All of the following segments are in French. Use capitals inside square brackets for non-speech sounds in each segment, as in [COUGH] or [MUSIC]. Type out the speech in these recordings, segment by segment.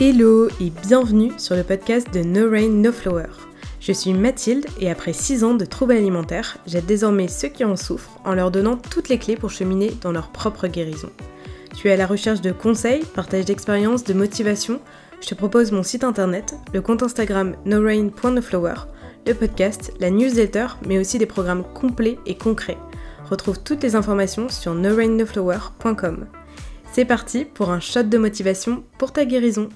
Hello et bienvenue sur le podcast de No Rain No Flower. Je suis Mathilde et après 6 ans de troubles alimentaires, j'aide désormais ceux qui en souffrent en leur donnant toutes les clés pour cheminer dans leur propre guérison. Tu es à la recherche de conseils, partage d'expériences, de motivation? Je te propose mon site internet, le compte Instagram norain.noflower, le podcast, la newsletter, mais aussi des programmes complets et concrets. Retrouve toutes les informations sur norainnoflower.com. C'est parti pour un shot de motivation pour ta guérison.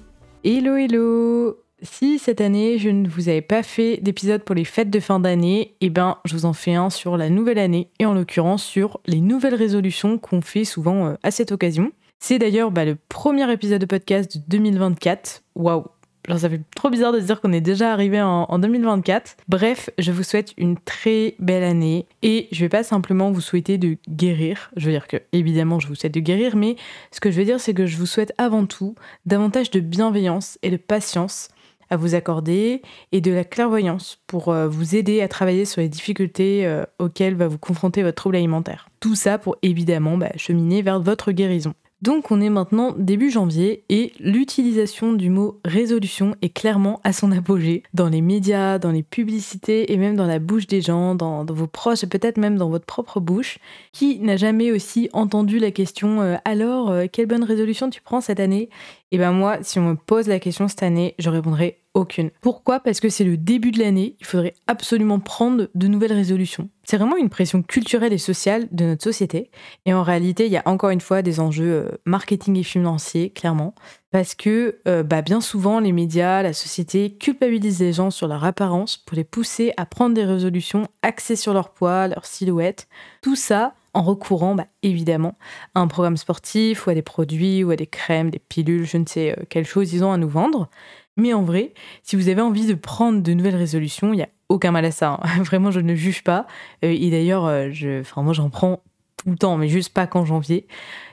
Hello hello Si cette année je ne vous avais pas fait d'épisode pour les fêtes de fin d'année, eh ben je vous en fais un sur la nouvelle année et en l'occurrence sur les nouvelles résolutions qu'on fait souvent euh, à cette occasion. C'est d'ailleurs bah, le premier épisode de podcast de 2024. Waouh Genre, ça fait trop bizarre de se dire qu'on est déjà arrivé en, 2024. Bref, je vous souhaite une très belle année et je vais pas simplement vous souhaiter de guérir. Je veux dire que, évidemment, je vous souhaite de guérir, mais ce que je veux dire, c'est que je vous souhaite avant tout davantage de bienveillance et de patience à vous accorder et de la clairvoyance pour euh, vous aider à travailler sur les difficultés euh, auxquelles va vous confronter votre trouble alimentaire. Tout ça pour évidemment bah, cheminer vers votre guérison. Donc on est maintenant début janvier et l'utilisation du mot résolution est clairement à son apogée dans les médias, dans les publicités et même dans la bouche des gens, dans, vos proches et peut-être même dans votre propre bouche. Qui n'a jamais aussi entendu la question euh, alors euh, quelle bonne résolution tu prends cette année? Et eh ben moi si on me pose la question cette année je répondrai aucune. Pourquoi? Parce que c'est le début de l'année, il faudrait absolument prendre de nouvelles résolutions. C'est vraiment une pression culturelle et sociale de notre société. Et en réalité, il y a encore une fois des enjeux euh, marketing et financiers, clairement. Parce que euh, bah, bien souvent, les médias, la société culpabilisent les gens sur leur apparence pour les pousser à prendre des résolutions axées sur leur poids, leur silhouette. Tout ça en recourant bah, évidemment à un programme sportif ou à des produits ou à des crèmes, des pilules, je ne sais euh, quelle chose ils ont à nous vendre. Mais en vrai, si vous avez envie de prendre de nouvelles résolutions, il n'y a aucun mal à ça. Hein. [LAUGHS] Vraiment, je ne juge pas. Euh, et d'ailleurs, euh, moi, j'en prends tout le temps, mais juste pas qu'en janvier.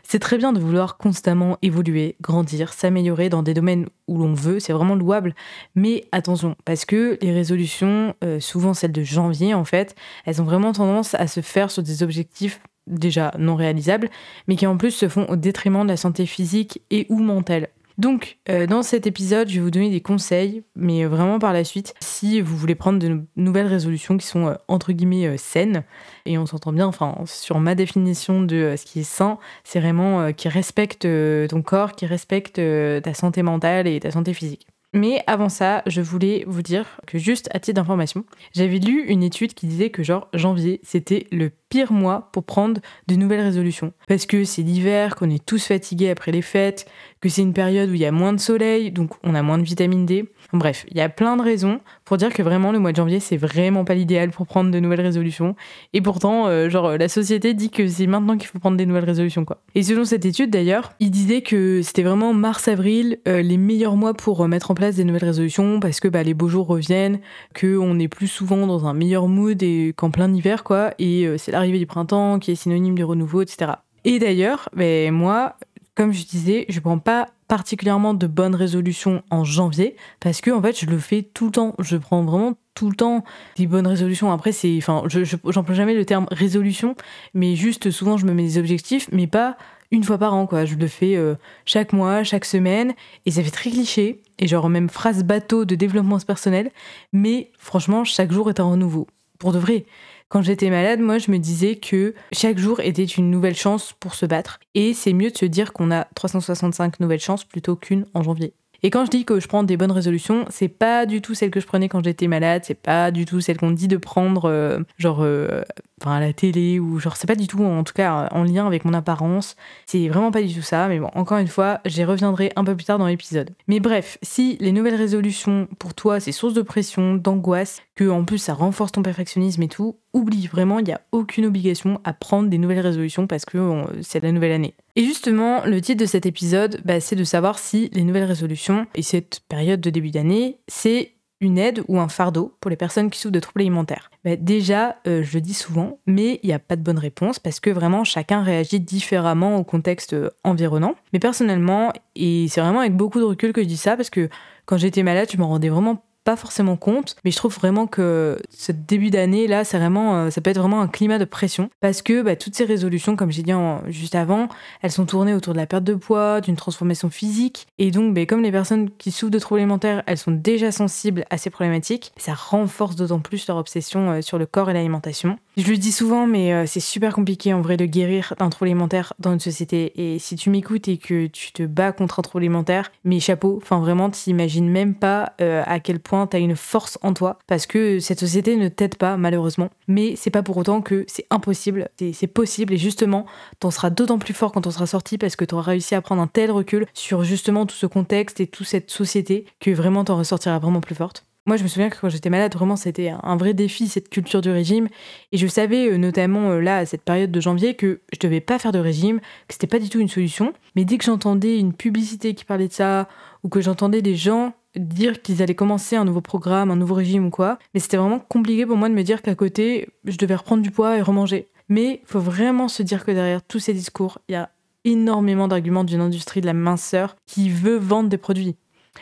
C'est très bien de vouloir constamment évoluer, grandir, s'améliorer dans des domaines où l'on veut, c'est vraiment louable. Mais attention, parce que les résolutions, euh, souvent celles de janvier en fait, elles ont vraiment tendance à se faire sur des objectifs déjà non réalisables, mais qui en plus se font au détriment de la santé physique et ou mentale. Donc, euh, dans cet épisode, je vais vous donner des conseils, mais euh, vraiment par la suite, si vous voulez prendre de nouvelles résolutions qui sont euh, entre guillemets saines, et on s'entend bien, enfin, sur ma définition de ce qui est sain, c'est vraiment qui respecte ton corps, qui respecte ta santé mentale et ta santé physique. Mais avant ça, je voulais vous dire que juste à titre d'information, j'avais lu une étude qui disait que genre janvier, c'était le pire mois pour prendre de nouvelles résolutions. Parce que c'est l'hiver, qu'on est tous fatigués après les fêtes, que c'est une période où il y a moins de soleil, donc on a moins de vitamine D. Bref, il y a plein de raisons pour dire que vraiment le mois de janvier, c'est vraiment pas l'idéal pour prendre de nouvelles résolutions. Et pourtant, euh, genre, la société dit que c'est maintenant qu'il faut prendre des nouvelles résolutions, quoi. Et selon cette étude d'ailleurs, il disait que c'était vraiment mars-avril euh, les meilleurs mois pour euh, mettre en place des nouvelles résolutions parce que bah, les beaux jours reviennent, qu'on est plus souvent dans un meilleur mood et qu'en plein hiver, quoi. Et c'est l'arrivée du printemps qui est synonyme de renouveau, etc. Et d'ailleurs, ben, moi, comme je disais, je prends pas particulièrement de bonnes résolutions en janvier parce que en fait je le fais tout le temps. Je prends vraiment tout le temps des bonnes résolutions. Après c'est enfin je j'emploie jamais le terme résolution mais juste souvent je me mets des objectifs mais pas une fois par an quoi. Je le fais euh, chaque mois chaque semaine et ça fait très cliché et genre même phrase bateau de développement personnel mais franchement chaque jour est un renouveau. Pour de vrai quand j'étais malade, moi, je me disais que chaque jour était une nouvelle chance pour se battre. Et c'est mieux de se dire qu'on a 365 nouvelles chances plutôt qu'une en janvier. Et quand je dis que je prends des bonnes résolutions, c'est pas du tout celle que je prenais quand j'étais malade, c'est pas du tout celle qu'on dit de prendre, euh, genre, euh, enfin, à la télé, ou genre, c'est pas du tout, en tout cas, en lien avec mon apparence. C'est vraiment pas du tout ça, mais bon, encore une fois, j'y reviendrai un peu plus tard dans l'épisode. Mais bref, si les nouvelles résolutions, pour toi, c'est source de pression, d'angoisse, que en plus ça renforce ton perfectionnisme et tout, oublie vraiment, il n'y a aucune obligation à prendre des nouvelles résolutions parce que c'est la nouvelle année. Et justement, le titre de cet épisode, bah, c'est de savoir si les nouvelles résolutions et cette période de début d'année, c'est une aide ou un fardeau pour les personnes qui souffrent de troubles alimentaires bah, Déjà, euh, je le dis souvent, mais il n'y a pas de bonne réponse parce que vraiment chacun réagit différemment au contexte euh, environnant. Mais personnellement, et c'est vraiment avec beaucoup de recul que je dis ça parce que quand j'étais malade, je m'en rendais vraiment pas forcément compte, mais je trouve vraiment que ce début d'année là, c'est vraiment, euh, ça peut être vraiment un climat de pression parce que bah, toutes ces résolutions, comme j'ai dit juste avant, elles sont tournées autour de la perte de poids, d'une transformation physique, et donc bah, comme les personnes qui souffrent de troubles alimentaires, elles sont déjà sensibles à ces problématiques, ça renforce d'autant plus leur obsession euh, sur le corps et l'alimentation. Je le dis souvent, mais euh, c'est super compliqué en vrai de guérir d'un trouble alimentaire dans une société. Et si tu m'écoutes et que tu te bats contre un trouble alimentaire, mes chapeaux, enfin vraiment, t'imagines même pas euh, à quel point t'as une force en toi, parce que cette société ne t'aide pas malheureusement. Mais c'est pas pour autant que c'est impossible, c'est possible et justement, t'en seras d'autant plus fort quand on sera sorti parce que t'auras réussi à prendre un tel recul sur justement tout ce contexte et toute cette société que vraiment t'en ressortiras vraiment plus forte. Moi, je me souviens que quand j'étais malade, vraiment, c'était un vrai défi, cette culture du régime. Et je savais, euh, notamment euh, là, à cette période de janvier, que je devais pas faire de régime, que c'était pas du tout une solution. Mais dès que j'entendais une publicité qui parlait de ça, ou que j'entendais des gens dire qu'ils allaient commencer un nouveau programme, un nouveau régime ou quoi, mais c'était vraiment compliqué pour moi de me dire qu'à côté, je devais reprendre du poids et remanger. Mais faut vraiment se dire que derrière tous ces discours, il y a énormément d'arguments d'une industrie de la minceur qui veut vendre des produits.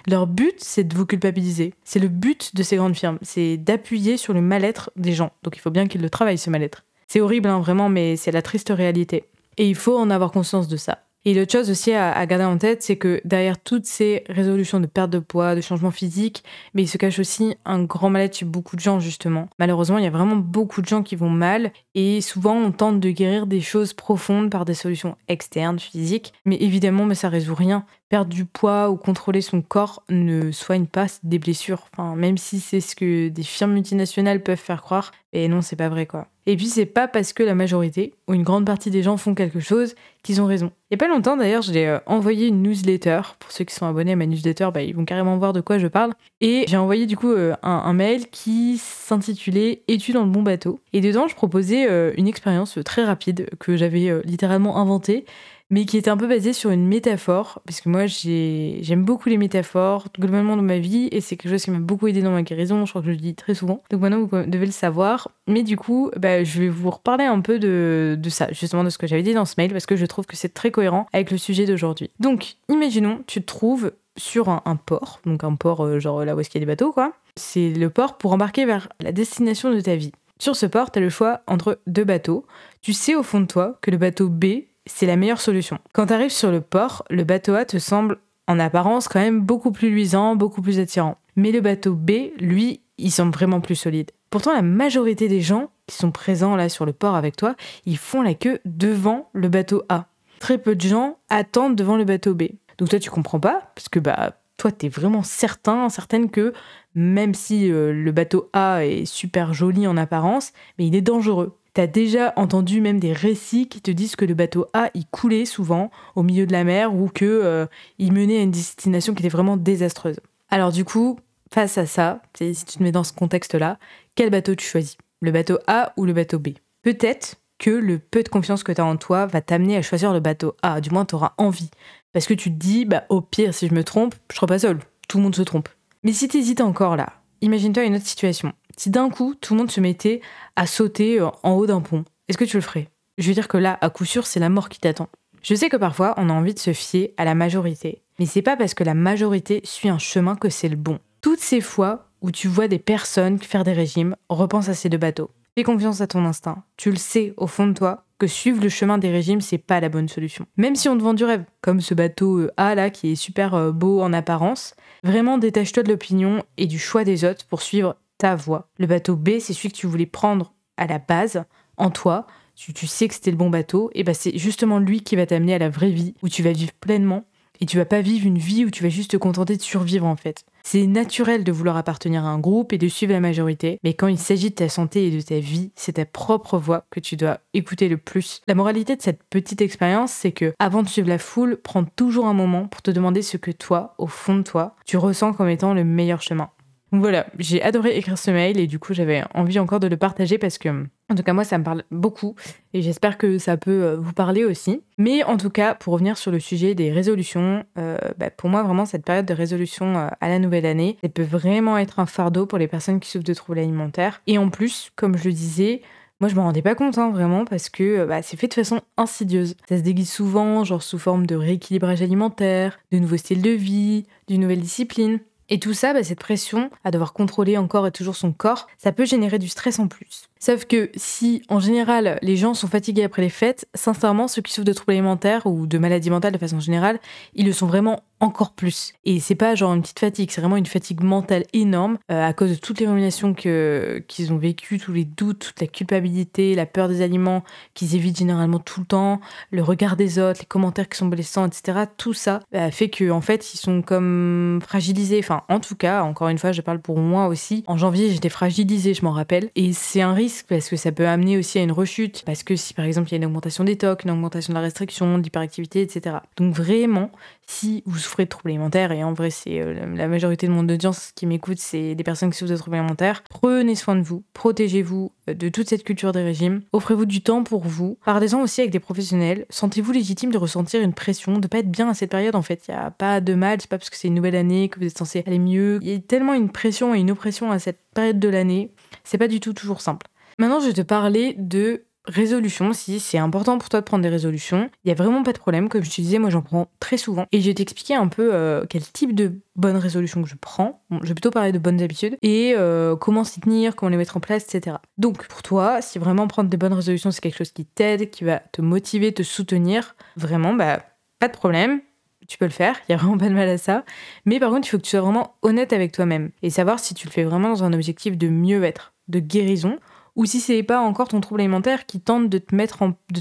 Leur but, c'est de vous culpabiliser. C'est le but de ces grandes firmes. C'est d'appuyer sur le mal-être des gens. Donc il faut bien qu'ils le travaillent, ce mal-être. C'est horrible, hein, vraiment, mais c'est la triste réalité. Et il faut en avoir conscience de ça. Et l'autre chose aussi à, garder en tête, c'est que derrière toutes ces résolutions de perte de poids, de changement physique, mais il se cache aussi un grand mal-être chez beaucoup de gens, justement. Malheureusement, il y a vraiment beaucoup de gens qui vont mal, et souvent on tente de guérir des choses profondes par des solutions externes, physiques, mais évidemment, mais ça résout rien perdre du poids ou contrôler son corps ne soigne pas des blessures. Même si c'est ce que des firmes multinationales peuvent faire croire, et non, c'est pas vrai quoi. Et puis c'est pas parce que la majorité ou une grande partie des gens font quelque chose qu'ils ont raison. Il y a pas longtemps d'ailleurs, j'ai euh, envoyé une newsletter. Pour ceux qui sont abonnés à ma newsletter, bah, ils vont carrément voir de quoi je parle. Et j'ai envoyé du coup euh, un, mail qui s'intitulait Études dans le bon bateau. Et dedans, je proposais euh, une expérience très rapide que j'avais littéralement inventée mais qui était un peu basé sur une métaphore, parce que moi j'aime beaucoup les métaphores globalement dans ma vie, et c'est quelque chose qui m'a beaucoup aidé dans ma guérison, je crois que je le dis très souvent. Donc maintenant vous devez le savoir. Mais du coup, bah, je vais vous reparler un peu de, ça, justement de ce que j'avais dit dans ce mail, parce que je trouve que c'est très cohérent avec le sujet d'aujourd'hui. Donc, imaginons, tu te trouves sur un, port, donc un port euh, genre là où est-ce qu'il y a des bateaux, quoi. C'est le port pour embarquer vers la destination de ta vie. Sur ce port, tu as le choix entre deux bateaux. Tu sais au fond de toi que le bateau B c'est la meilleure solution. Quand tu arrives sur le port, le bateau A te semble en apparence quand même beaucoup plus luisant, beaucoup plus attirant. Mais le bateau B, lui, il semble vraiment plus solide. Pourtant, la majorité des gens qui sont présents là sur le port avec toi, ils font la queue devant le bateau A. Très peu de gens attendent devant le bateau B. Donc toi, tu comprends pas, parce que bah toi, tu es vraiment certain, certaine que même si euh, le bateau A est super joli en apparence, mais il est dangereux. T'as déjà entendu même des récits qui te disent que le bateau A, il coulait souvent au milieu de la mer ou que euh, il menait à une destination qui était vraiment désastreuse. Alors du coup, face à ça, si tu te mets dans ce contexte-là, quel bateau tu choisis? Le bateau A ou le bateau B? Peut-être que le peu de confiance que tu as en toi va t'amener à choisir le bateau A, du moins tu auras envie. Parce que tu te dis, bah, au pire, si je me trompe, je serai pas seul. Tout le monde se trompe. Mais si tu hésites encore là, imagine-toi une autre situation si d'un coup tout le monde se mettait à sauter euh, en haut d'un pont, est-ce que tu le ferais? Je veux dire que là, à coup sûr, c'est la mort qui t'attend. Je sais que parfois on a envie de se fier à la majorité, mais c'est pas parce que la majorité suit un chemin que c'est le bon. Toutes ces fois où tu vois des personnes faire des régimes, repense à ces deux bateaux. Fais confiance à ton instinct. Tu le sais au fond de toi que suivre le chemin des régimes, c'est pas la bonne solution. Même si on te vend du rêve, comme ce bateau euh, A là qui est super euh, beau en apparence, vraiment détache-toi de l'opinion et du choix des autres pour suivre ta voie. Le bateau B, c'est celui que tu voulais prendre à la base, en toi. Tu, tu sais que c'était le bon bateau, et bah c'est justement lui qui va t'amener à la vraie vie, où tu vas vivre pleinement, et tu vas pas vivre une vie où tu vas juste te contenter de survivre en fait. C'est naturel de vouloir appartenir à un groupe et de suivre la majorité, mais quand il s'agit de ta santé et de ta vie, c'est ta propre voix que tu dois écouter le plus. La moralité de cette petite expérience, c'est que avant de suivre la foule, prends toujours un moment pour te demander ce que toi, au fond de toi, tu ressens comme étant le meilleur chemin. Voilà, j'ai adoré écrire ce mail et du coup j'avais envie encore de le partager parce que, en tout cas moi ça me parle beaucoup et j'espère que ça peut euh, vous parler aussi. Mais en tout cas, pour revenir sur le sujet des résolutions, euh, bah, pour moi vraiment cette période de résolution euh, à la nouvelle année, elle peut vraiment être un fardeau pour les personnes qui souffrent de troubles alimentaires. Et en plus, comme je le disais, moi, je m'en rendais pas compte, hein, vraiment, parce que bah, c'est fait de façon insidieuse. Ça se déguise souvent, genre sous forme de rééquilibrage alimentaire, de nouveaux styles de vie, d'une nouvelle discipline. Et tout ça, bah, cette pression à devoir contrôler encore et toujours son corps, ça peut générer du stress en plus. Sauf que si, en général, les gens sont fatigués après les fêtes, sincèrement, ceux qui souffrent de troubles alimentaires ou de maladies mentales de façon générale, ils le sont vraiment encore plus. Et c'est pas genre une petite fatigue, c'est vraiment une fatigue mentale énorme euh, à cause de toutes les ruminations qu'ils ont vécues, tous les doutes, toute la culpabilité, la peur des aliments qu'ils évitent généralement tout le temps, le regard des autres, les commentaires qui sont blessants, etc. Tout ça bah, fait que en fait ils sont comme fragilisés. Enfin, en tout cas, encore une fois, je parle pour moi aussi. En janvier, j'étais fragilisée, je m'en rappelle. Et c'est un risque parce que ça peut amener aussi à une rechute. Parce que si par exemple il y a une augmentation des tocs, une augmentation de la restriction, de l'hyperactivité, etc. Donc vraiment, si vous souffrez de troubles alimentaires, et en vrai, c'est euh, la majorité de mon audience qui m'écoute, c'est des personnes qui souffrent de troubles alimentaires, prenez soin de vous, protégez-vous euh, de toute cette culture des régimes, offrez-vous du temps pour vous, parlez-en aussi avec des professionnels, sentez-vous légitime de ressentir une pression, de pas être bien à cette période en fait, il n'y a pas de mal, c'est pas parce que c'est une nouvelle année que vous êtes censé aller mieux, il y a tellement une pression et une oppression à cette période de l'année, c'est pas du tout toujours simple. Maintenant, je vais te parler de résolution, si c'est important pour toi de prendre des résolutions, il y a vraiment pas de problème. Comme je te disais, moi j'en prends très souvent. Et je vais t'expliquer un peu euh, quel type de bonnes résolutions que je prends. je vais plutôt parler de bonnes habitudes et euh, comment s'y tenir, comment les mettre en place, etc. Donc pour toi, si vraiment prendre des bonnes résolutions c'est quelque chose qui t'aide, qui va te motiver, te soutenir, vraiment, bah pas de problème. Tu peux le faire, il y a vraiment pas de mal à ça. Mais par contre, il faut que tu sois vraiment honnête avec toi-même et savoir si tu le fais vraiment dans un objectif de mieux être, de guérison ou si c'est pas encore ton trouble alimentaire qui tente de te,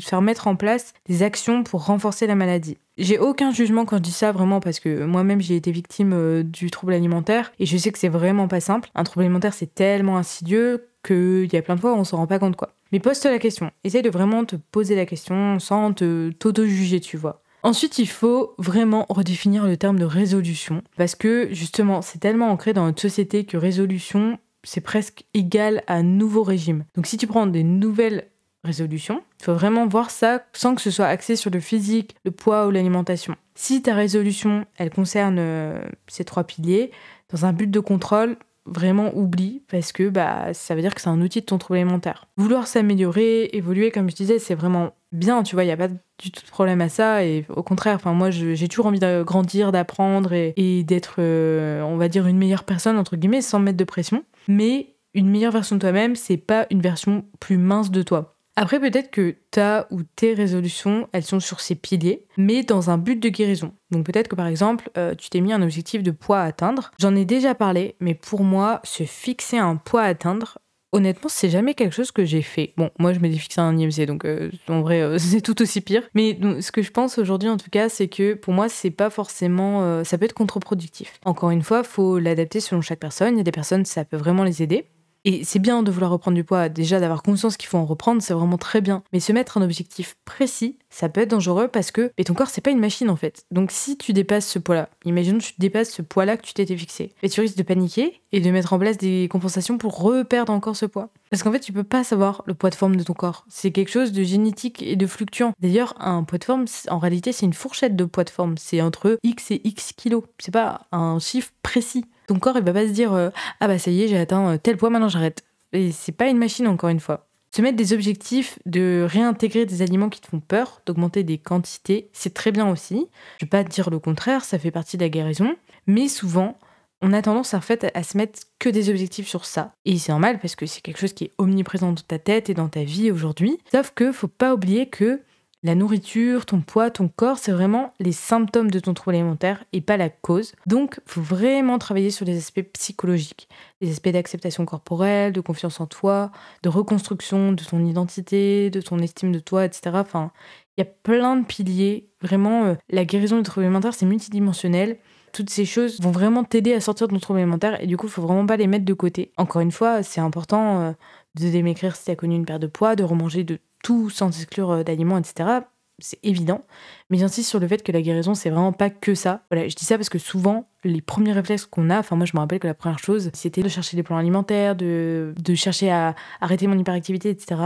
faire mettre en place des actions pour renforcer la maladie. J'ai aucun jugement quand je dis ça vraiment parce que moi-même j'ai été victime euh, du trouble alimentaire et je sais que c'est vraiment pas simple. Un trouble alimentaire c'est tellement insidieux qu'il y a plein de fois où on s'en rend pas compte quoi. Mais pose-toi la question. Essaye de vraiment te poser la question sans te t'auto-juger, tu vois. Ensuite, il faut vraiment redéfinir le terme de résolution parce que justement, c'est tellement ancré dans notre société que résolution, c'est presque égal à un nouveau régime. Donc si tu prends des nouvelles résolutions, il faut vraiment voir ça sans que ce soit axé sur le physique, le poids ou l'alimentation. Si ta résolution, elle concerne euh, ces trois piliers, dans un but de contrôle, vraiment oublie parce que bah, ça veut dire que c'est un outil de ton trouble alimentaire. Vouloir s'améliorer, évoluer, comme je disais, c'est vraiment bien, tu vois, il n'y a pas du tout de problème à ça. Et au contraire, enfin, moi, j'ai toujours envie de grandir, d'apprendre et, d'être, euh, on va dire, une meilleure personne, entre guillemets, sans mettre de pression. Mais une meilleure version de toi-même, c'est pas une version plus mince de toi. Après, peut-être que ta ou tes résolutions, elles sont sur ces piliers, mais dans un but de guérison. Donc peut-être que par exemple, euh, tu t'es mis un objectif de poids à atteindre. J'en ai déjà parlé, mais pour moi, se fixer un poids à atteindre, honnêtement, c'est jamais quelque chose que j'ai fait. Bon, moi, je m'étais fixé un IMC, donc euh, en vrai, euh, [LAUGHS] c'est tout aussi pire. Mais ce que je pense aujourd'hui, en tout cas, c'est que pour moi, c'est pas forcément. ça peut être contre-productif. Encore une fois, faut l'adapter selon chaque personne. Il y a des personnes, ça peut vraiment les aider. Et c'est bien de vouloir reprendre du poids, déjà d'avoir conscience qu'il faut en reprendre, c'est vraiment très bien. Mais se mettre un objectif précis, ça peut être dangereux parce que ton corps, c'est pas une machine en fait. Donc si tu dépasses ce poids-là, imaginons que tu dépasses ce poids-là que tu t'étais fixé, et tu risques de paniquer et de mettre en place des compensations pour reperdre encore ce poids. Parce qu'en fait, tu peux pas savoir le poids de forme de ton corps. C'est quelque chose de génétique et de fluctuant. D'ailleurs, un poids de forme, en réalité, c'est une fourchette de poids de forme. C'est entre X et X kilos. C'est pas un chiffre précis. Ton corps, il va pas se dire euh, Ah bah ça y est, j'ai atteint euh, tel poids, maintenant j'arrête. Et c'est pas une machine, encore une fois. Se mettre des objectifs de réintégrer des aliments qui te font peur, d'augmenter des quantités, c'est très bien aussi. Je vais pas te dire le contraire, ça fait partie de la guérison. Mais souvent, on a tendance en fait à se mettre que des objectifs sur ça. Et c'est normal parce que c'est quelque chose qui est omniprésent dans ta tête et dans ta vie aujourd'hui. Sauf que faut pas oublier que la nourriture, ton poids, ton corps, c'est vraiment les symptômes de ton trouble alimentaire et pas la cause. Donc, faut vraiment travailler sur les aspects psychologiques, les aspects d'acceptation corporelle, de confiance en toi, de reconstruction de ton identité, de ton estime de toi, etc. Enfin, il y a plein de piliers. Vraiment, euh, la guérison du trouble alimentaire, c'est multidimensionnel toutes ces choses vont vraiment t'aider à sortir de ton trouble alimentaire et du coup, faut vraiment pas les mettre de côté. Encore une fois, c'est important euh, de m'écrire si tu as connu une perte de poids, de remanger de tout sans exclure euh, d'aliments, etc. C'est évident. Mais j'insiste sur le fait que la guérison, c'est vraiment pas que ça. Voilà, je dis ça parce que souvent, les premiers réflexes qu'on a, enfin moi je me rappelle que la première chose, c'était de chercher des plans alimentaires, de, de chercher à arrêter mon hyperactivité, etc.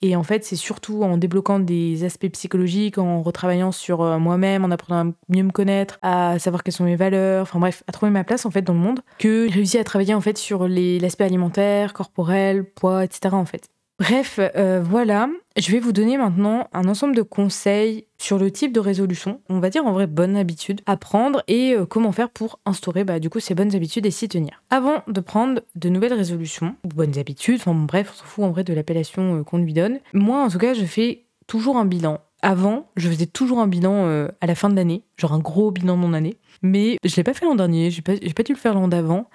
Et en fait, c'est surtout en débloquant des aspects psychologiques, en retravaillant sur euh, moi-même, en apprenant à mieux me connaître, à savoir quelles sont mes valeurs, enfin bref, à trouver ma place en fait dans le monde, que j'ai réussi à travailler en fait sur l'aspect alimentaire, corporel, poids, etc. en fait. Bref, euh, voilà, je vais vous donner maintenant un ensemble de conseils sur le type de résolution, on va dire en vrai bonne habitude à prendre et euh, comment faire pour instaurer bah, du coup ces bonnes habitudes et s'y tenir. Avant de prendre de nouvelles résolutions bonnes habitudes, enfin bref, on s'en fout en vrai de l'appellation euh, qu'on lui donne. Moi en tout cas, je fais toujours un bilan. Avant, je faisais toujours un bilan à la fin de l'année, genre un gros bilan de mon année. Mais je l'ai pas fait l'an dernier, j'ai pas, pas dû le faire l'an d'avant.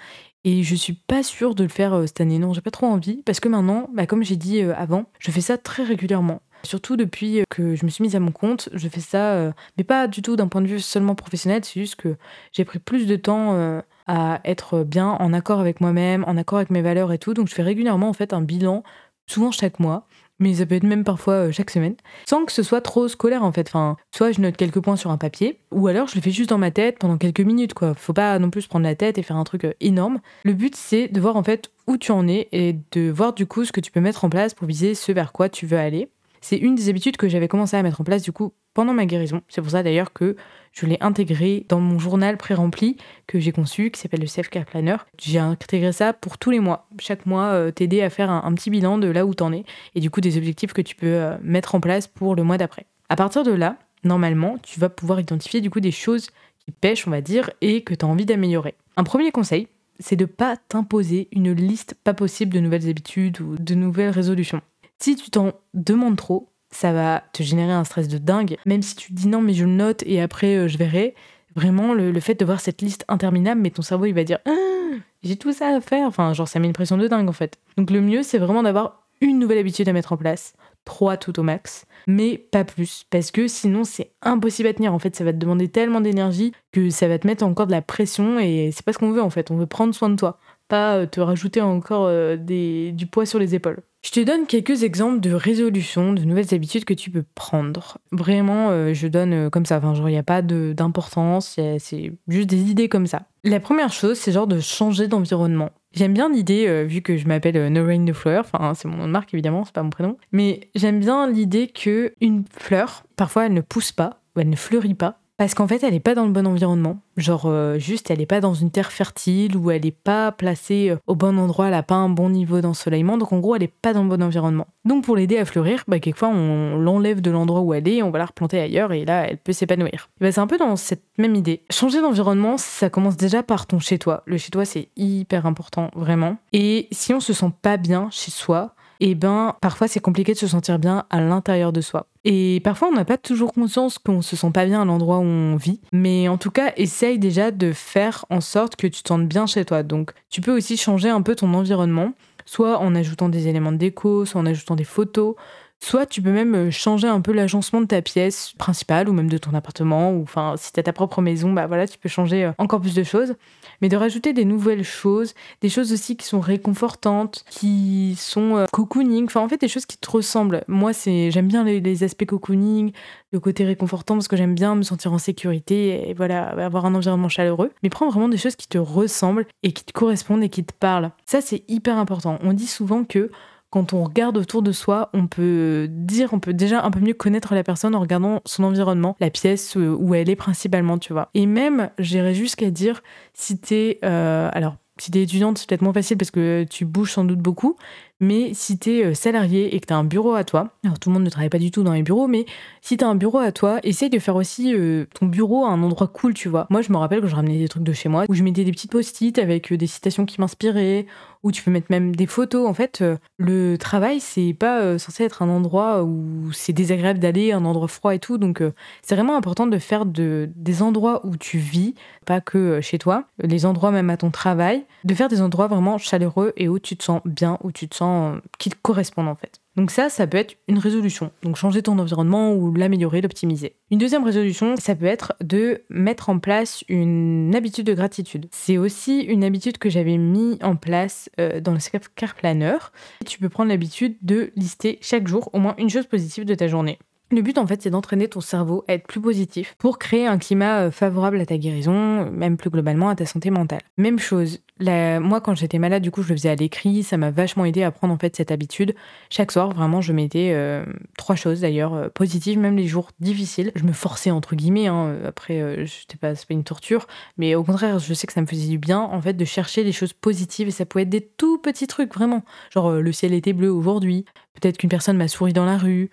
Et je suis pas sûre de le faire euh, cette année. Non, j'ai pas trop envie. Parce que maintenant, bah, comme j'ai dit euh, avant, je fais ça très régulièrement. Surtout depuis euh, que je me suis mise à mon compte, je fais ça, mais pas du tout d'un point de vue seulement professionnel, c'est juste que j'ai pris plus de temps à être bien en accord avec moi-même, en accord avec mes valeurs et tout. Donc je fais régulièrement un bilan, souvent chaque mois, mais ça peut être même parfois euh, chaque semaine, sans que ce soit trop scolaire en fait. Enfin, soit je note quelques points sur un papier, ou alors je le fais juste dans ma tête pendant quelques minutes quoi. Faut pas non plus prendre la tête et faire un truc euh, énorme. Le but c'est de voir en fait où tu en es et de voir du coup ce que tu peux mettre en place pour viser ce vers quoi tu veux aller. C'est une des habitudes que j'avais commencé à mettre en place du coup pendant ma guérison. C'est pour ça d'ailleurs que je l'ai intégré dans mon journal pré-rempli que j'ai conçu, qui s'appelle le Self Care Planner. J'ai intégré ça pour tous les mois. Chaque mois, euh, t'aider à faire un, petit bilan de là où t'en es et du coup des objectifs que tu peux euh, mettre en place pour le mois d'après. À partir de là, normalement, tu vas pouvoir identifier du coup des choses qui pêchent, on va dire, et que tu as envie d'améliorer. Un premier conseil, c'est de pas t'imposer une liste pas possible de nouvelles habitudes ou de nouvelles résolutions. Si tu t'en demandes trop, ça va te générer un stress de dingue. Même si tu dis non, mais je le note et après euh, je verrai. Vraiment, le, fait de voir cette liste interminable, mais ton cerveau il va dire ah, j'ai tout ça à faire. Enfin, genre, ça met une pression de dingue en fait. Donc, le mieux, c'est vraiment d'avoir une nouvelle habitude à mettre en place. Trois tout au max, mais pas plus, parce que sinon c'est impossible à tenir. En fait, ça va te demander tellement d'énergie que ça va te mettre encore de la pression et c'est pas ce qu'on veut en fait. On veut prendre soin de toi, pas euh, te rajouter encore euh, des, du poids sur les épaules. Je te donne quelques exemples de résolutions, de nouvelles habitudes que tu peux prendre. Vraiment, euh, je donne euh, comme ça. Enfin, genre, il n'y a pas d'importance, c'est juste des idées comme ça. La première chose, c'est genre de changer d'environnement. J'aime bien l'idée, euh, vu que je m'appelle No Rain No Flower, enfin c'est mon nom de marque évidemment, c'est pas mon prénom, mais j'aime bien l'idée que une fleur, parfois elle ne pousse pas, ou elle ne fleurit pas, parce qu'en fait, elle n'est pas dans le bon environnement. Genre, euh, juste, elle n'est pas dans une terre fertile ou elle n'est pas placée euh, au bon endroit, elle n'a pas un bon niveau d'ensoleillement. Donc, en gros, elle n'est pas dans le bon environnement. Donc, pour l'aider à fleurir, bah, quelquefois, on l'enlève de l'endroit où elle est, on va la replanter ailleurs et là, elle peut s'épanouir. Bah, c'est un peu dans cette même idée. Changer d'environnement, ça commence déjà par ton chez-toi. Le chez-toi, c'est hyper important, vraiment. Et si on se sent pas bien chez soi, eh ben parfois c'est compliqué de se sentir bien à l'intérieur de soi. Et parfois on n'a pas toujours conscience qu'on se sent pas bien à l'endroit où on vit, mais en tout cas essaye déjà de faire en sorte que tu te bien chez toi. Donc tu peux aussi changer un peu ton environnement, soit en ajoutant des éléments de déco, soit en ajoutant des photos, Soit tu peux même euh, changer un peu l'agencement de ta pièce principale ou même de ton appartement. Ou enfin, si tu as ta propre maison, bah voilà, tu peux changer euh, encore plus de choses. Mais de rajouter des nouvelles choses, des choses aussi qui sont réconfortantes, qui sont euh, cocooning. Enfin, en fait, des choses qui te ressemblent. Moi, c'est j'aime bien les, aspects cocooning, le côté réconfortant parce que j'aime bien me sentir en sécurité et voilà, avoir un environnement chaleureux. Mais prends vraiment des choses qui te ressemblent et qui te correspondent et qui te parlent. Ça, c'est hyper important. On dit souvent que quand on regarde autour de soi, on peut dire, on peut déjà un peu mieux connaître la personne en regardant son environnement, la pièce euh, où elle est principalement, tu vois. Et même, j'irais jusqu'à dire, si t'es, euh, alors, si t'es étudiante, c'est peut-être moins facile parce que tu bouges sans doute beaucoup, mais si tu es euh, salarié et que tu as un bureau à toi, alors tout le monde ne travaille pas du tout dans les bureaux, mais si tu as un bureau à toi, essaye de faire aussi ton bureau à un endroit cool, tu vois. Moi, je me rappelle que je ramenais des trucs de chez moi, où je mettais des petites post-it avec des citations qui m'inspiraient, où tu peux mettre même des photos. En fait, le travail, c'est pas censé être un endroit où c'est désagréable d'aller, un endroit froid et tout. Donc, c'est vraiment important de faire de, des endroits où tu vis, pas que chez toi, les endroits même à ton travail, de faire des endroits vraiment chaleureux et où tu te sens bien, où tu te sens qui te correspondent en fait. Donc ça, ça peut être une résolution. Donc changer ton environnement ou l'améliorer, l'optimiser. Une deuxième résolution, ça peut être de mettre en place une habitude de gratitude. C'est aussi une habitude que j'avais mis en place euh, dans le Care Planner. Tu peux prendre l'habitude de lister chaque jour au moins une chose positive de ta journée. Le but, en fait, c'est d'entraîner ton cerveau à être plus positif pour créer un climat euh, favorable à ta guérison, même plus globalement à ta santé mentale. Même chose, moi, quand j'étais malade, du coup, je le faisais à l'écrit. Ça m'a vachement aidé à prendre en fait cette habitude. Chaque soir, vraiment, je mettais euh, trois choses d'ailleurs euh, positives, même les jours difficiles. Je me forçais entre guillemets. Hein. Après, euh, c'était pas, pas une torture, mais au contraire, je sais que ça me faisait du bien en fait de chercher des choses positives et ça pouvait être des tout petits trucs vraiment. Genre le ciel était bleu aujourd'hui. Peut-être qu'une personne m'a souri dans la rue.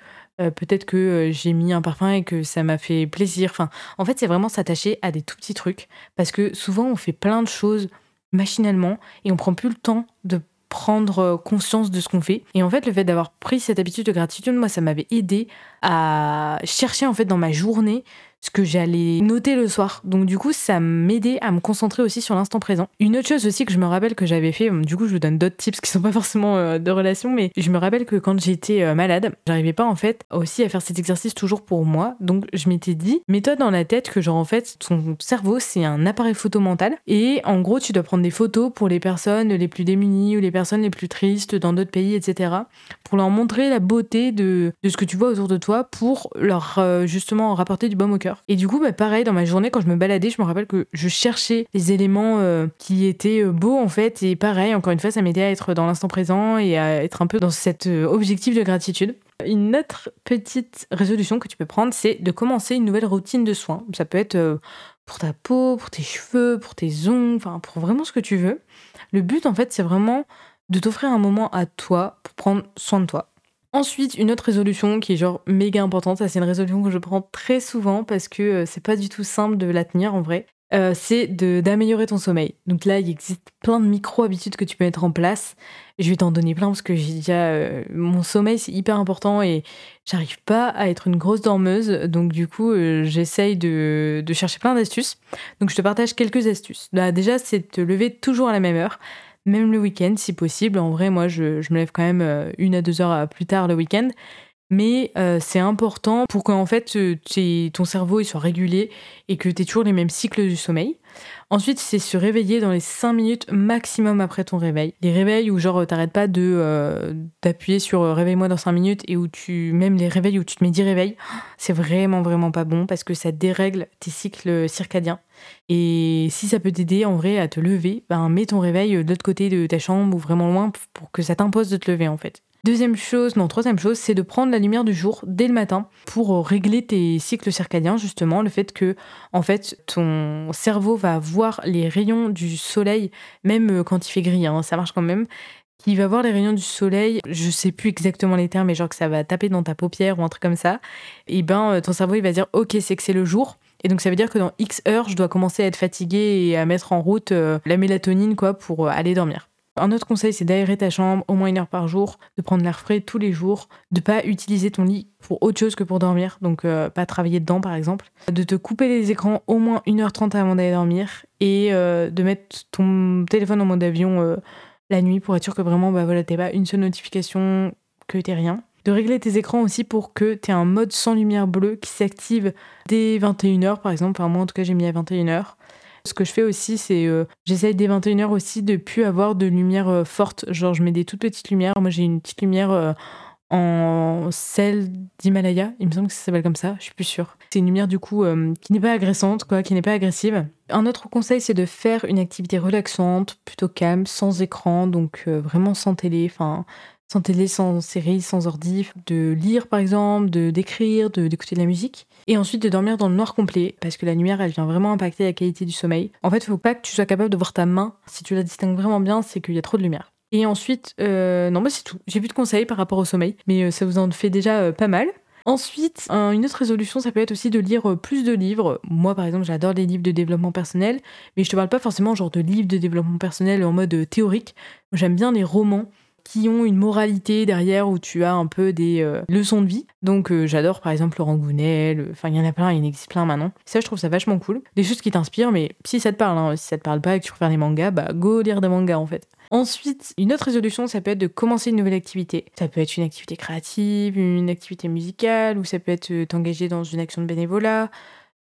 Peut-être que j'ai mis un parfum et que ça m'a fait plaisir. Enfin, en fait, c'est vraiment s'attacher à des tout petits trucs parce que souvent on fait plein de choses machinalement et on prend plus le temps de prendre euh, conscience de ce qu'on fait. Et en fait, le fait d'avoir pris cette habitude de gratitude, moi, ça m'avait aidé à chercher en fait dans ma journée ce que j'allais noter le soir. Donc du coup, ça m'aidait à me concentrer aussi sur l'instant présent. Une autre chose aussi que je me rappelle que j'avais fait, du coup je vous donne d'autres tips qui sont pas forcément euh, de relation, mais je me rappelle que quand j'étais euh, malade, j'arrivais pas en fait aussi à faire cet exercice toujours pour moi. Donc je m'étais dit, mets-toi dans la tête que genre en fait ton cerveau c'est un appareil photo mental et en gros tu dois prendre des photos pour les personnes les plus démunies ou les personnes les plus tristes dans d'autres pays, etc. Pour leur montrer la beauté de, de ce que tu vois autour de toi pour leur euh, justement rapporter du baume au cœur. Et du coup, bah, pareil, dans ma journée, quand je me baladais, je me rappelle que je cherchais les éléments euh, qui étaient euh, beaux en fait. Et pareil, encore une fois, ça m'aidait à être dans l'instant présent et à être un peu dans cet euh, objectif de gratitude. Une autre petite résolution que tu peux prendre, c'est de commencer une nouvelle routine de soins. Ça peut être pour ta peau, pour tes cheveux, pour tes ongles, enfin pour vraiment ce que tu veux. Le but en fait, c'est vraiment de t'offrir un moment à toi pour prendre soin de toi. Ensuite, une autre résolution qui est genre méga importante, ça c'est une résolution que je prends très souvent parce que euh, c'est pas du tout simple de la tenir en vrai. Euh, c'est d'améliorer ton sommeil. Donc là, il existe plein de micro-habitudes que tu peux mettre en place. Je vais t'en donner plein parce que déjà. Euh, mon sommeil, c'est hyper important et j'arrive pas à être une grosse dormeuse. Donc, du coup, j'essaye de, chercher plein d'astuces. Donc, je te partage quelques astuces. Là, déjà, c'est de te lever toujours à la même heure même le week-end si possible. En vrai, moi, je, me lève quand même euh, une à deux heures euh, plus tard le week-end. Mais euh, c'est important pour qu'en fait ton cerveau soit régulé et que tu aies toujours les mêmes cycles du sommeil. Ensuite, c'est se réveiller dans les 5 minutes maximum après ton réveil. Les réveils où genre t'arrêtes pas de d'appuyer sur réveille-moi dans 5 minutes et où tu même les réveils où tu te mets 10 réveils, c'est vraiment vraiment pas bon parce que ça dérègle tes cycles circadiens. Et si ça peut t'aider en vrai à te lever, ben mets ton réveil de l'autre côté de ta chambre ou vraiment loin pour que ça t'impose de te lever en fait. Deuxième chose, non, troisième chose, c'est de prendre la lumière du jour dès le matin pour régler tes cycles circadiens, justement. Le fait que, en fait, ton cerveau va voir les rayons du soleil, même quand il fait gris, hein, ça marche quand même. Qui va voir les rayons du soleil, je sais plus exactement les termes, mais genre que ça va taper dans ta paupière ou un truc comme ça. Et ben, ton cerveau, il va dire, ok, c'est que c'est le jour et donc ça veut dire que dans X heures, je dois commencer à être fatiguée et à mettre en route euh, la mélatonine quoi pour euh, aller dormir. Un autre conseil, c'est d'aérer ta chambre au moins une heure par jour, de prendre l'air frais tous les jours, de pas utiliser ton lit pour autre chose que pour dormir, donc euh, pas travailler dedans par exemple, de te couper les écrans au moins 1h30 avant d'aller dormir et de mettre ton téléphone en mode avion la nuit pour être sûr que vraiment bah voilà, t'es pas une seule notification, que t'es rien de régler tes écrans aussi pour que tu aies un mode sans lumière bleue qui s'active dès 21h par exemple. Enfin, moi en tout cas, j'ai mis à 21h. Ce que je fais aussi, c'est euh, j'essaye dès 21h aussi de plus avoir de lumière euh, forte. Genre, je mets des toutes petites lumières. Moi, j'ai une petite lumière euh, en sel d'Himalaya. Il me semble que ça s'appelle comme ça, je suis plus sûre. C'est une lumière du coup qui n'est pas agressante, quoi, qui n'est pas agressive. Un autre conseil, c'est de faire une activité relaxante, plutôt calme, sans écran, donc vraiment sans télé. Enfin, sans télé, sans série, sans ordi, de lire par exemple, de d'écrire, d'écouter de la musique, et ensuite de dormir dans le noir complet parce que la lumière elle vient vraiment impacter la qualité du sommeil. En fait, il faut pas que tu sois capable de voir ta main. Si tu la distingues vraiment bien, c'est qu'il y a trop de lumière. Et ensuite, euh, non, bah c'est tout. J'ai plus de conseils par rapport au sommeil, mais euh, ça vous en fait déjà euh, pas mal. Ensuite, une autre résolution, ça peut être aussi de lire plus de livres. Moi, par exemple, j'adore les livres de développement personnel, mais je te parle pas forcément genre de livres de développement personnel en mode théorique. J'aime bien les romans qui ont une moralité derrière où tu as un peu des euh, leçons de vie. Donc euh, j'adore par exemple Laurent Gounel, enfin il y en a plein, il en existe plein maintenant. Ça je trouve ça vachement cool. Des choses qui t'inspirent, mais si ça te parle, hein, si ça te parle pas et que tu préfères des mangas, bah go lire des mangas en fait. Ensuite, une autre résolution, ça peut être de commencer une nouvelle activité. Ça peut être une activité créative, une activité musicale, ou ça peut être euh, t'engager dans une action de bénévolat, euh,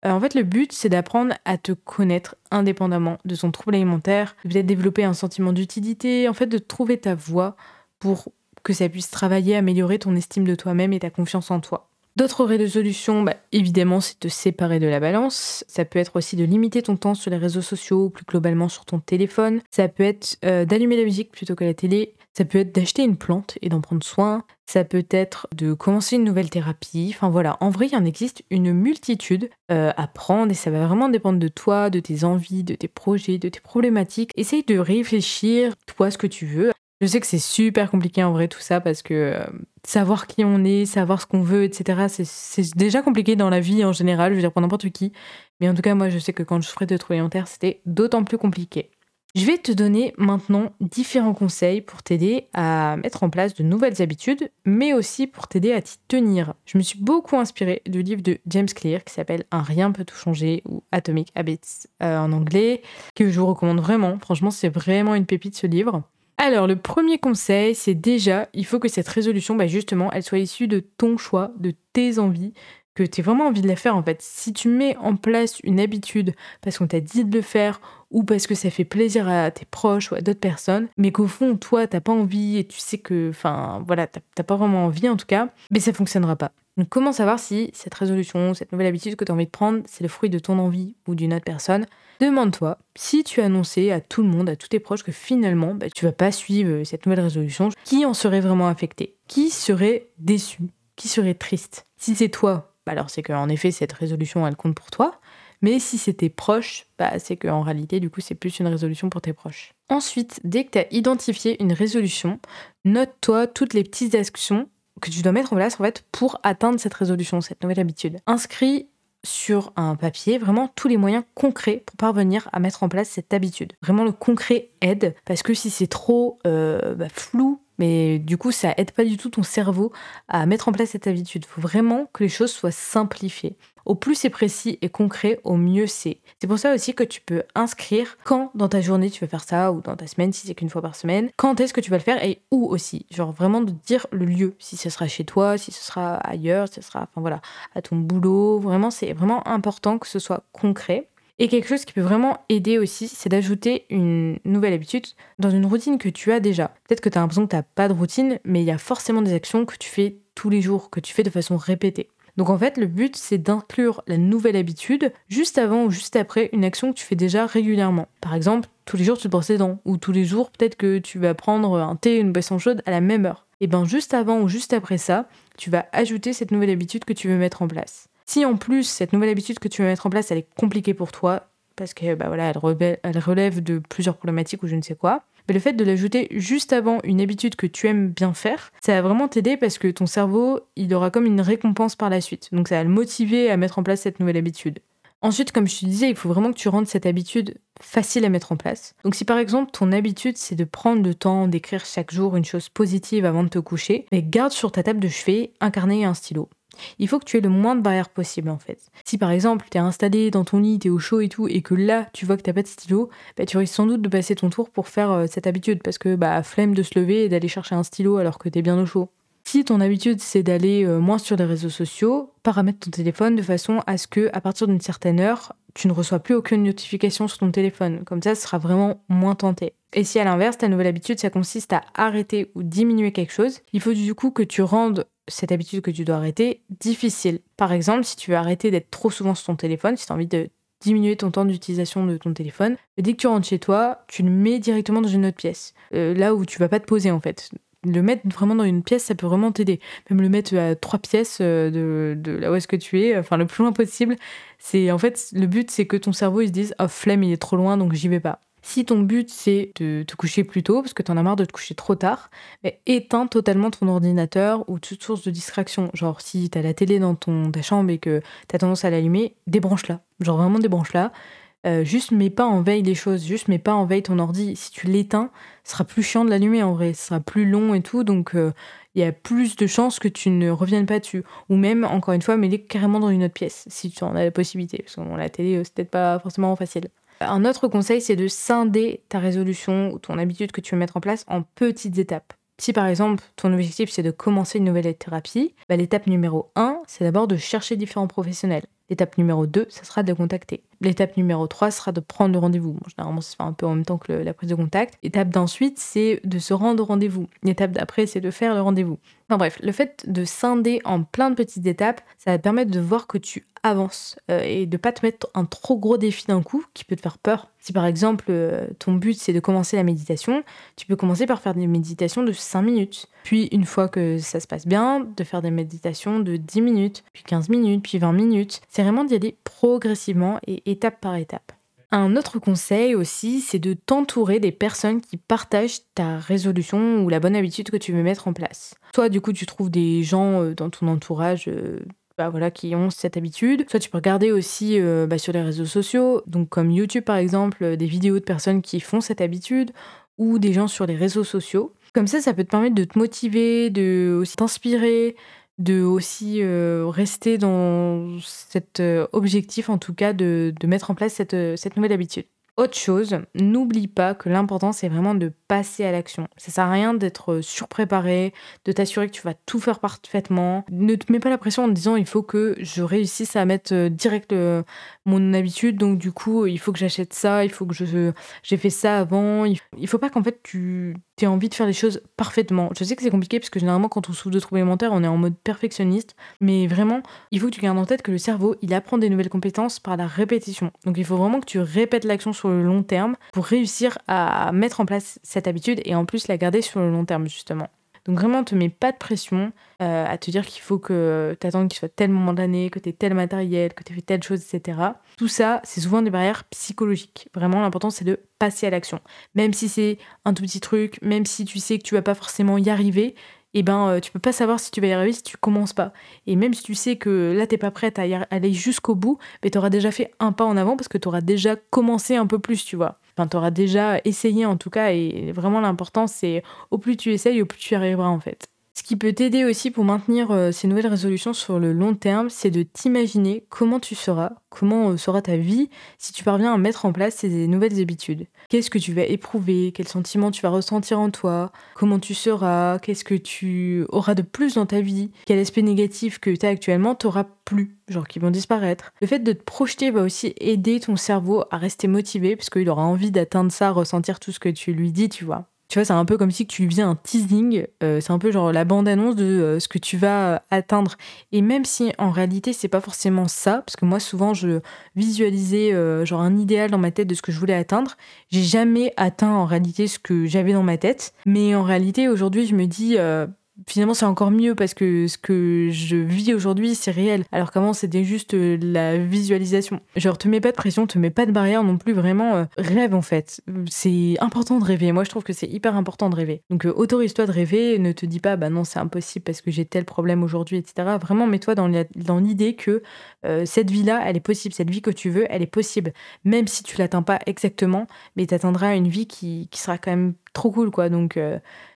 en fait, le but, c'est d'apprendre à te connaître indépendamment de son trouble alimentaire, peut-être développer un sentiment d'utilité, en fait, de trouver ta voie pour que ça puisse travailler, améliorer ton estime de toi-même et ta confiance en toi. D'autres résolutions, bah, évidemment, c'est de séparer de la balance. Ça peut être aussi de limiter ton temps sur les réseaux sociaux, plus globalement sur ton téléphone. Ça peut être euh, d'allumer la musique plutôt que la télé. Ça peut être d'acheter une plante et d'en prendre soin. Ça peut être de commencer une nouvelle thérapie. Enfin voilà, en vrai, il en existe une multitude euh, à prendre et ça va vraiment dépendre de toi, de tes envies, de tes projets, de tes problématiques. Essaye de réfléchir, toi, ce que tu veux. Je sais que c'est super compliqué en vrai tout ça parce que euh, savoir qui on est, savoir ce qu'on veut, etc., c'est déjà compliqué dans la vie en général, je veux dire pour n'importe qui. Mais en tout cas, moi je sais que quand je ferais de trouver alimentaire, c'était d'autant plus compliqué. Je vais te donner maintenant différents conseils pour t'aider à mettre en place de nouvelles habitudes, mais aussi pour t'aider à t'y tenir. Je me suis beaucoup inspirée du livre de James Clear qui s'appelle Un rien peut tout changer ou Atomic Habits euh, en anglais, que je vous recommande vraiment. Franchement, c'est vraiment une pépite ce livre. Alors, le premier conseil, c'est déjà, il faut que cette résolution, bah justement, elle soit issue de ton choix, de tes envies, que tu aies vraiment envie de la faire en fait. Si tu mets en place une habitude parce qu'on t'a dit de le faire ou parce que ça fait plaisir à tes proches ou à d'autres personnes, mais qu'au fond, toi, t'as pas envie et tu sais que, enfin, voilà, t'as pas vraiment envie en tout cas, mais ça fonctionnera pas. Donc, comment savoir si cette résolution, cette nouvelle habitude que tu as envie de prendre, c'est le fruit de ton envie ou d'une autre personne? Demande-toi si tu as annoncé à tout le monde, à tous tes proches, que finalement, bah, tu vas pas suivre cette nouvelle résolution, qui en serait vraiment affecté? Qui serait déçu? Qui serait triste? Si c'est toi, bah, alors c'est qu'en effet, cette résolution, elle compte pour toi. Mais si c'était proche, bah, c'est qu'en réalité, du coup, c'est plus une résolution pour tes proches. Ensuite, dès que tu as identifié une résolution, note-toi toutes les petites actions que tu dois mettre en place en fait pour atteindre cette résolution, cette nouvelle habitude. Inscris sur un papier vraiment tous les moyens concrets pour parvenir à mettre en place cette habitude. Vraiment le concret aide parce que si c'est trop euh, bah, flou mais du coup, ça aide pas du tout ton cerveau à mettre en place cette habitude. Il faut vraiment que les choses soient simplifiées. Au plus c'est précis et concret, au mieux c'est. C'est pour ça aussi que tu peux inscrire quand dans ta journée tu vas faire ça ou dans ta semaine si c'est qu'une fois par semaine, quand est-ce que tu vas le faire et où aussi. Genre vraiment de dire le lieu, si ce sera chez toi, si ce sera ailleurs, si ce sera enfin voilà, à ton boulot. Vraiment, c'est vraiment important que ce soit concret. Et quelque chose qui peut vraiment aider aussi, c'est d'ajouter une nouvelle habitude dans une routine que tu as déjà. Peut-être que tu as l'impression que tu n'as pas de routine, mais il y a forcément des actions que tu fais tous les jours, que tu fais de façon répétée. Donc en fait, le but, c'est d'inclure la nouvelle habitude juste avant ou juste après une action que tu fais déjà régulièrement. Par exemple, tous les jours, tu te brosses les dents, ou tous les jours, peut-être que tu vas prendre un thé, une boisson chaude à la même heure. Et bien juste avant ou juste après ça, tu vas ajouter cette nouvelle habitude que tu veux mettre en place. Si en plus, cette nouvelle habitude que tu veux mettre en place, elle est compliquée pour toi, parce que bah voilà, elle, relève, de plusieurs problématiques ou je ne sais quoi, mais le fait de l'ajouter juste avant une habitude que tu aimes bien faire, ça va vraiment t'aider parce que ton cerveau, il aura comme une récompense par la suite. Donc ça va le motiver à mettre en place cette nouvelle habitude. Ensuite, comme je te disais, il faut vraiment que tu rendes cette habitude facile à mettre en place. Donc si par exemple ton habitude c'est de prendre le temps d'écrire chaque jour une chose positive avant de te coucher, mais garde sur ta table de chevet un carnet et un stylo. Il faut que tu aies le moins de barrières possible en fait. Si par exemple tu es installé dans ton lit, tu es au chaud et tout, et que là tu vois que t'as pas de stylo, bah, tu risques sans doute de passer ton tour pour faire euh, cette habitude parce que bah flemme de se lever et d'aller chercher un stylo alors que tu es bien au chaud. Si ton habitude c'est d'aller euh, moins sur les réseaux sociaux, paramètre ton téléphone de façon à ce que à partir d'une certaine heure, tu ne reçois plus aucune notification sur ton téléphone. Comme ça, ce sera vraiment moins tenté. Et si à l'inverse, ta nouvelle habitude, ça consiste à arrêter ou diminuer quelque chose, il faut du coup que tu rendes cette habitude que tu dois arrêter difficile. Par exemple, si tu veux arrêter d'être trop souvent sur ton téléphone, si tu as envie de diminuer ton temps d'utilisation de ton téléphone, dès que tu rentres chez toi, tu le mets directement dans une autre pièce. Euh, là où tu vas pas te poser en fait. Le mettre vraiment dans une pièce, ça peut vraiment t'aider. Même le mettre à trois pièces euh, de, là où est-ce que tu es, enfin le plus loin possible. C'est en fait le but, c'est que ton cerveau il se dise oh flemme, il est trop loin, donc j'y vais pas. Si ton but c'est de te coucher plus tôt parce que tu en as marre de te coucher trop tard, éteins totalement ton ordinateur ou toute source de distraction. Genre si tu as la télé dans ton, ta chambre et que tu as tendance à l'allumer, débranche-la. Genre vraiment débranche-la. Euh, juste mets pas en veille les choses, juste mets pas en veille ton ordi. Si tu l'éteins, ce sera plus chiant de l'allumer en vrai, ce sera plus long et tout, donc euh, il y a plus de chances que tu ne reviennes pas dessus. Ou même, encore une fois, mets-les carrément dans une autre pièce, si tu en as la possibilité, parce que la télé, euh, c'est peut-être pas forcément facile. Un autre conseil, c'est de scinder ta résolution ou ton habitude que tu veux mettre en place en petites étapes. Si par exemple ton objectif c'est de commencer une nouvelle thérapie, bah, l'étape numéro 1 c'est d'abord de chercher différents professionnels. L'étape numéro 2 ça sera de contacter. L'étape numéro 3 sera de prendre le rendez-vous. Généralement, ça se fait un peu en même temps que la prise de contact. L'étape d'ensuite, c'est de se rendre au rendez-vous. L'étape d'après, c'est de faire le rendez-vous. Enfin bref, le fait de scinder en plein de petites étapes, ça va te permettre de voir que tu avances euh, et de pas te mettre un trop gros défi d'un coup qui peut te faire peur. Si par exemple euh, ton but c'est de commencer la méditation, tu peux commencer par faire des méditations de 5 minutes. Puis une fois que ça se passe bien, de faire des méditations de 10 minutes, puis 15 minutes, puis 20 minutes. C'est vraiment d'y aller progressivement et étape par étape. Un autre conseil aussi, c'est de t'entourer des personnes qui partagent ta résolution ou la bonne habitude que tu veux mettre en place. Soit du coup tu trouves des gens euh, dans ton entourage euh, bah voilà, qui ont cette habitude. Soit tu peux regarder aussi euh, bah, sur les réseaux sociaux, comme YouTube par exemple, des vidéos de personnes qui font cette habitude ou des gens sur les réseaux sociaux. Comme ça, ça peut te permettre de te motiver, de aussi t'inspirer, de aussi euh, rester dans cet euh, objectif, en tout cas, de, mettre en place cette, euh, cette nouvelle habitude. Autre chose, n'oublie pas que l'important c'est vraiment de passer à l'action. Ça sert à rien d'être surpréparé, de t'assurer que tu vas tout faire parfaitement. Ne te mets pas la pression en te disant il faut que je réussisse à mettre direct mon habitude, donc du coup il faut que j'achète ça, il faut que j'ai fait ça avant. Il faut pas qu'en fait tu tu envie de faire les choses parfaitement. Je sais que c'est compliqué parce que généralement quand on souffre de troubles alimentaires, on est en mode perfectionniste, mais vraiment, il faut que tu gardes en tête que le cerveau, il apprend des nouvelles compétences par la répétition. Donc il faut vraiment que tu répètes l'action sur le long terme pour réussir à mettre en place cette habitude et en plus la garder sur le long terme justement. Donc vraiment, te mets pas de pression euh, à te dire qu'il faut que tu attendes qu'il soit tel moment d'année, que tu aies tel matériel, que tu aies fait telle chose, etc. Tout ça, c'est souvent des barrières psychologiques. Vraiment, l'important, c'est de passer à l'action. Même si c'est un tout petit truc, même si tu sais que tu vas pas forcément y arriver, et eh ben euh, tu peux pas savoir si tu vas y arriver si tu commences pas. Et même si tu sais que là t'es pas prête à aller jusqu'au bout, mais tu auras déjà fait un pas en avant parce que tu auras déjà commencé un peu plus, tu vois. Enfin, tu déjà essayé en tout cas, et vraiment l'important c'est au plus tu essayes, au plus tu arriveras en fait. Ce qui peut t'aider aussi pour maintenir euh, ces nouvelles résolutions sur le long terme, c'est de t'imaginer comment tu seras, comment euh, sera ta vie si tu parviens à mettre en place ces nouvelles habitudes. Qu'est-ce que tu vas éprouver, quels sentiments tu vas ressentir en toi, comment tu seras, qu'est-ce que tu auras de plus dans ta vie, quel aspect négatif que tu as actuellement t'aura plus, genre qui vont disparaître. Le fait de te projeter va aussi aider ton cerveau à rester motivé parce qu'il aura envie d'atteindre ça, ressentir tout ce que tu lui dis, tu vois. Tu vois, c'est un peu comme si tu lui faisais un teasing. Euh, c'est un peu genre la bande-annonce de euh, ce que tu vas euh, atteindre. Et même si en réalité, c'est pas forcément ça, parce que moi, souvent, je visualisais genre un idéal dans ma tête de ce que je voulais atteindre. J'ai jamais atteint en réalité ce que j'avais dans ma tête. Mais en réalité, aujourd'hui, je me dis finalement c'est encore mieux parce que ce que je vis aujourd'hui c'est réel. Alors qu'avant c'était juste euh, la visualisation. Genre te mets pas de pression te mets pas de barrière non plus vraiment euh, rêve en fait. C'est important de rêver. Moi je trouve que c'est hyper important de rêver. Donc euh, autorise-toi de rêver. Ne te dis pas bah non c'est impossible parce que j'ai tel problème aujourd'hui etc vraiment mets-toi dans l'idée que cette vie là elle est possible. Cette vie que tu veux elle est possible. Même si tu l'atteins pas exactement mais tu atteindras une vie qui, qui, sera quand même trop cool quoi. Donc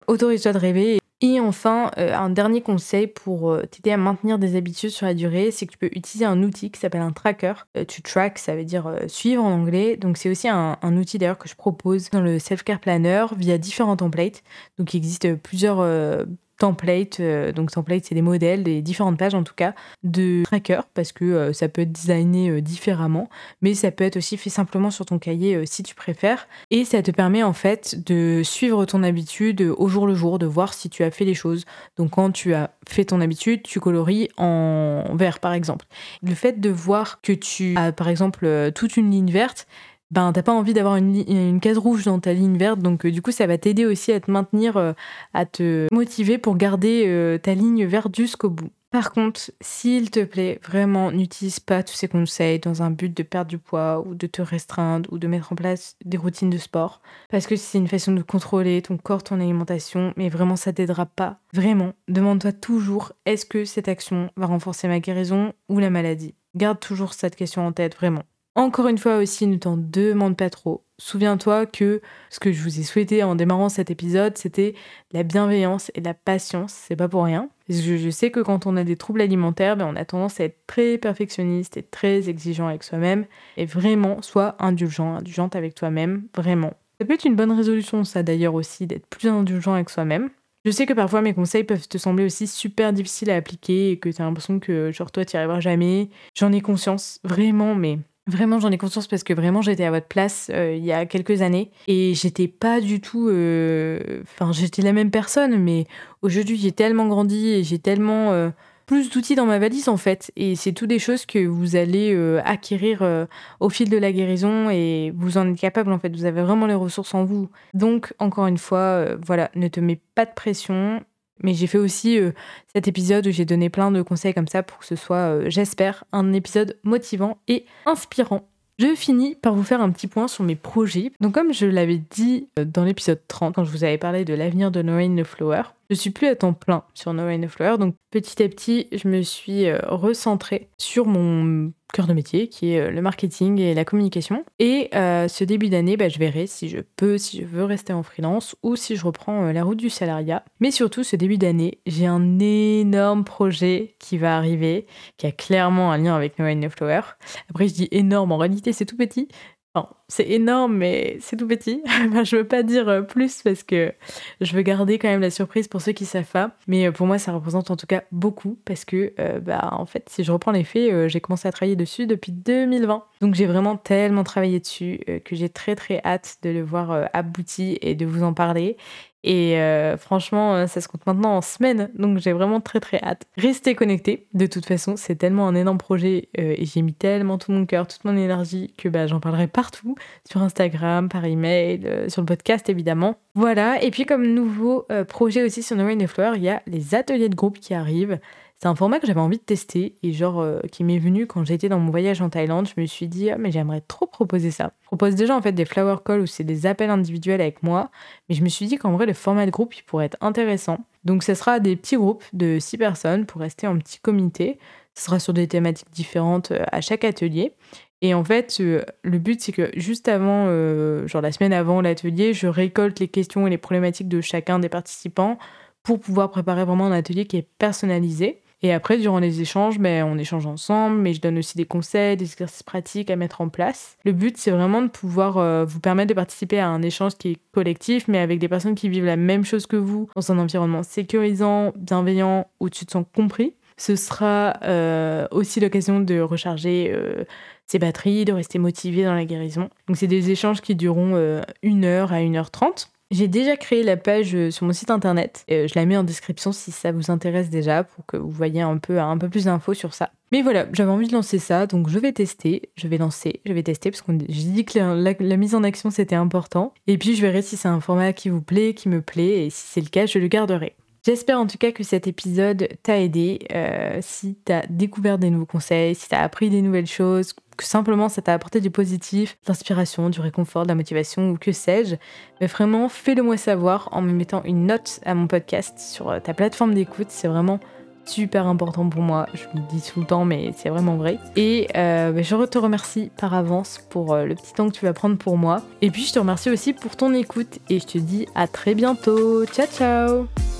autorise-toi de rêver et enfin, euh, un dernier conseil pour euh, t'aider à maintenir des habitudes sur la durée, c'est que tu peux utiliser un outil qui s'appelle un tracker. Euh, to track, ça veut dire suivre en anglais. Donc c'est aussi un, un outil d'ailleurs que je propose dans le Self-Care Planner via différents templates. Donc il existe plusieurs template. Euh, donc template, c'est des modèles, des différentes pages en tout cas, de tracker, parce que euh, ça peut être designé euh, différemment, mais ça peut être aussi fait simplement sur ton cahier si tu préfères. Et ça te permet en fait de suivre ton habitude au jour le jour, de voir si tu as fait les choses. Donc quand tu as fait ton habitude, tu coloris en vert par exemple. Le fait de voir que tu as par exemple toute une ligne verte, ben t'as pas envie d'avoir une, case rouge dans ta ligne verte, donc euh, du coup ça va t'aider aussi à te maintenir, euh, à te motiver pour garder euh, ta ligne verte jusqu'au bout. Par contre, s'il te plaît, vraiment n'utilise pas tous ces conseils dans un but de perdre du poids ou de te restreindre ou de mettre en place des routines de sport, parce que c'est une façon de contrôler ton corps, ton alimentation, mais vraiment ça t'aidera pas. Vraiment, demande-toi toujours est-ce que cette action va renforcer ma guérison ou la maladie? Garde toujours cette question en tête, vraiment. Encore une fois aussi, ne t'en demande pas trop. Souviens-toi que ce que je vous ai souhaité en démarrant cet épisode, c'était la bienveillance et la patience. C'est pas pour rien. Je, sais que quand on a des troubles alimentaires, ben, on a tendance à être très perfectionniste et très exigeant avec soi-même. Et vraiment, sois indulgent, indulgente avec toi-même, vraiment. Ça peut être une bonne résolution, ça d'ailleurs aussi, d'être plus indulgent avec soi-même. Je sais que parfois mes conseils peuvent te sembler aussi super difficiles à appliquer et que tu as l'impression que genre toi tu n'y arriveras jamais. J'en ai conscience, vraiment, mais Vraiment, j'en ai conscience parce que vraiment, j'étais à votre place euh, il y a quelques années et j'étais pas du tout. euh, Enfin, j'étais la même personne, mais aujourd'hui, j'ai tellement grandi et j'ai tellement euh, plus d'outils dans ma valise en fait. Et c'est tout des choses que vous allez acquérir au fil de la guérison et vous en êtes capable en fait. Vous avez vraiment les ressources en vous. Donc, encore une fois, voilà, ne te mets pas de pression. Mais j'ai fait aussi euh, cet épisode où j'ai donné plein de conseils comme ça pour que ce soit, euh, j'espère, un épisode motivant et inspirant. Je finis par vous faire un petit point sur mes projets. Donc comme je l'avais dit euh, dans l'épisode 30, quand je vous avais parlé de l'avenir de No Rain No Flower, je suis plus à temps plein sur No Rain No Flower. Donc petit à petit, je me suis recentrée sur mon cœur de métier qui est euh, le marketing et la communication. Et euh, ce début d'année, bah, je verrai si je peux, si je veux rester en freelance ou si je reprends euh, la route du salariat. Mais surtout, ce début d'année, j'ai un énorme projet qui va arriver, qui a clairement un lien avec No No Flower. Après, je dis énorme, en réalité, c'est tout petit. C'est énorme, mais c'est tout petit. [LAUGHS] Je veux pas dire euh, plus parce que je veux garder quand même la surprise pour ceux qui savent pas. Mais euh, pour moi, ça représente en tout cas beaucoup parce que, euh, bah, en fait, si je reprends les faits, j'ai commencé à travailler dessus depuis 2020. Donc j'ai vraiment tellement travaillé dessus que j'ai très très hâte de le voir abouti et de vous en parler. Et euh, franchement, euh, ça se compte maintenant en semaines, donc j'ai vraiment très très hâte. Restez connectés, de toute façon, c'est tellement un énorme projet euh, et j'ai mis tellement tout mon cœur, toute mon énergie que bah, j'en parlerai partout, sur Instagram, par email, sur le podcast évidemment. Voilà, et puis comme nouveau projet aussi sur No Rain Flower, il y a les ateliers de groupe qui arrivent. C'est un format que j'avais envie de tester et genre euh, qui m'est venu quand j'étais dans mon voyage en Thaïlande. Je me suis dit, ah, mais j'aimerais trop proposer ça. Je propose déjà en fait des flower calls où c'est des appels individuels avec moi, mais je me suis dit qu'en vrai le format de groupe il pourrait être intéressant. Donc ce sera des petits groupes de 6 personnes pour rester en petit comité. Ce sera sur des thématiques différentes euh, à chaque atelier. Et en fait, euh, le but, c'est que juste avant, genre la semaine avant l'atelier, je récolte les questions et les problématiques de chacun des participants pour pouvoir préparer vraiment un atelier qui est personnalisé. Et après, durant les échanges, ben, on échange ensemble, mais je donne aussi des conseils, des exercices pratiques à mettre en place. Le but, c'est vraiment de pouvoir euh, vous permettre de participer à un échange qui est collectif, mais avec des personnes qui vivent la même chose que vous, dans un environnement sécurisant, bienveillant, où tu te sens compris. Ce sera euh, aussi l'occasion de recharger euh, ses batteries, de rester motivé dans la guérison. Donc c'est des échanges qui dureront euh, une heure à 1h30. J'ai déjà créé la page euh, sur mon site internet. Euh, je la mets en description si ça vous intéresse déjà pour que vous voyez un peu, un peu plus d'infos sur ça. Mais voilà, j'avais envie de lancer ça, donc je vais tester, je vais lancer, je vais tester parce que j'ai dit que la, mise en action c'était important. Et puis je verrai si c'est un format qui vous plaît, qui me plaît, et si c'est le cas, je le garderai. J'espère en tout cas que cet épisode t'a aidé, euh, si t'as découvert des nouveaux conseils, si t'as appris des nouvelles choses, simplement ça t'a apporté du positif, de l'inspiration, du réconfort, de la motivation ou que sais-je. Mais vraiment, fais-le moi savoir en me mettant une note à mon podcast sur euh, ta plateforme d'écoute. C'est vraiment super important pour moi. Je le dis tout le temps, mais c'est vraiment vrai. Et euh, bah, je te remercie par avance pour euh, le petit temps que tu vas prendre pour moi. Et puis je te remercie aussi pour ton écoute et je te dis à très bientôt. Ciao ciao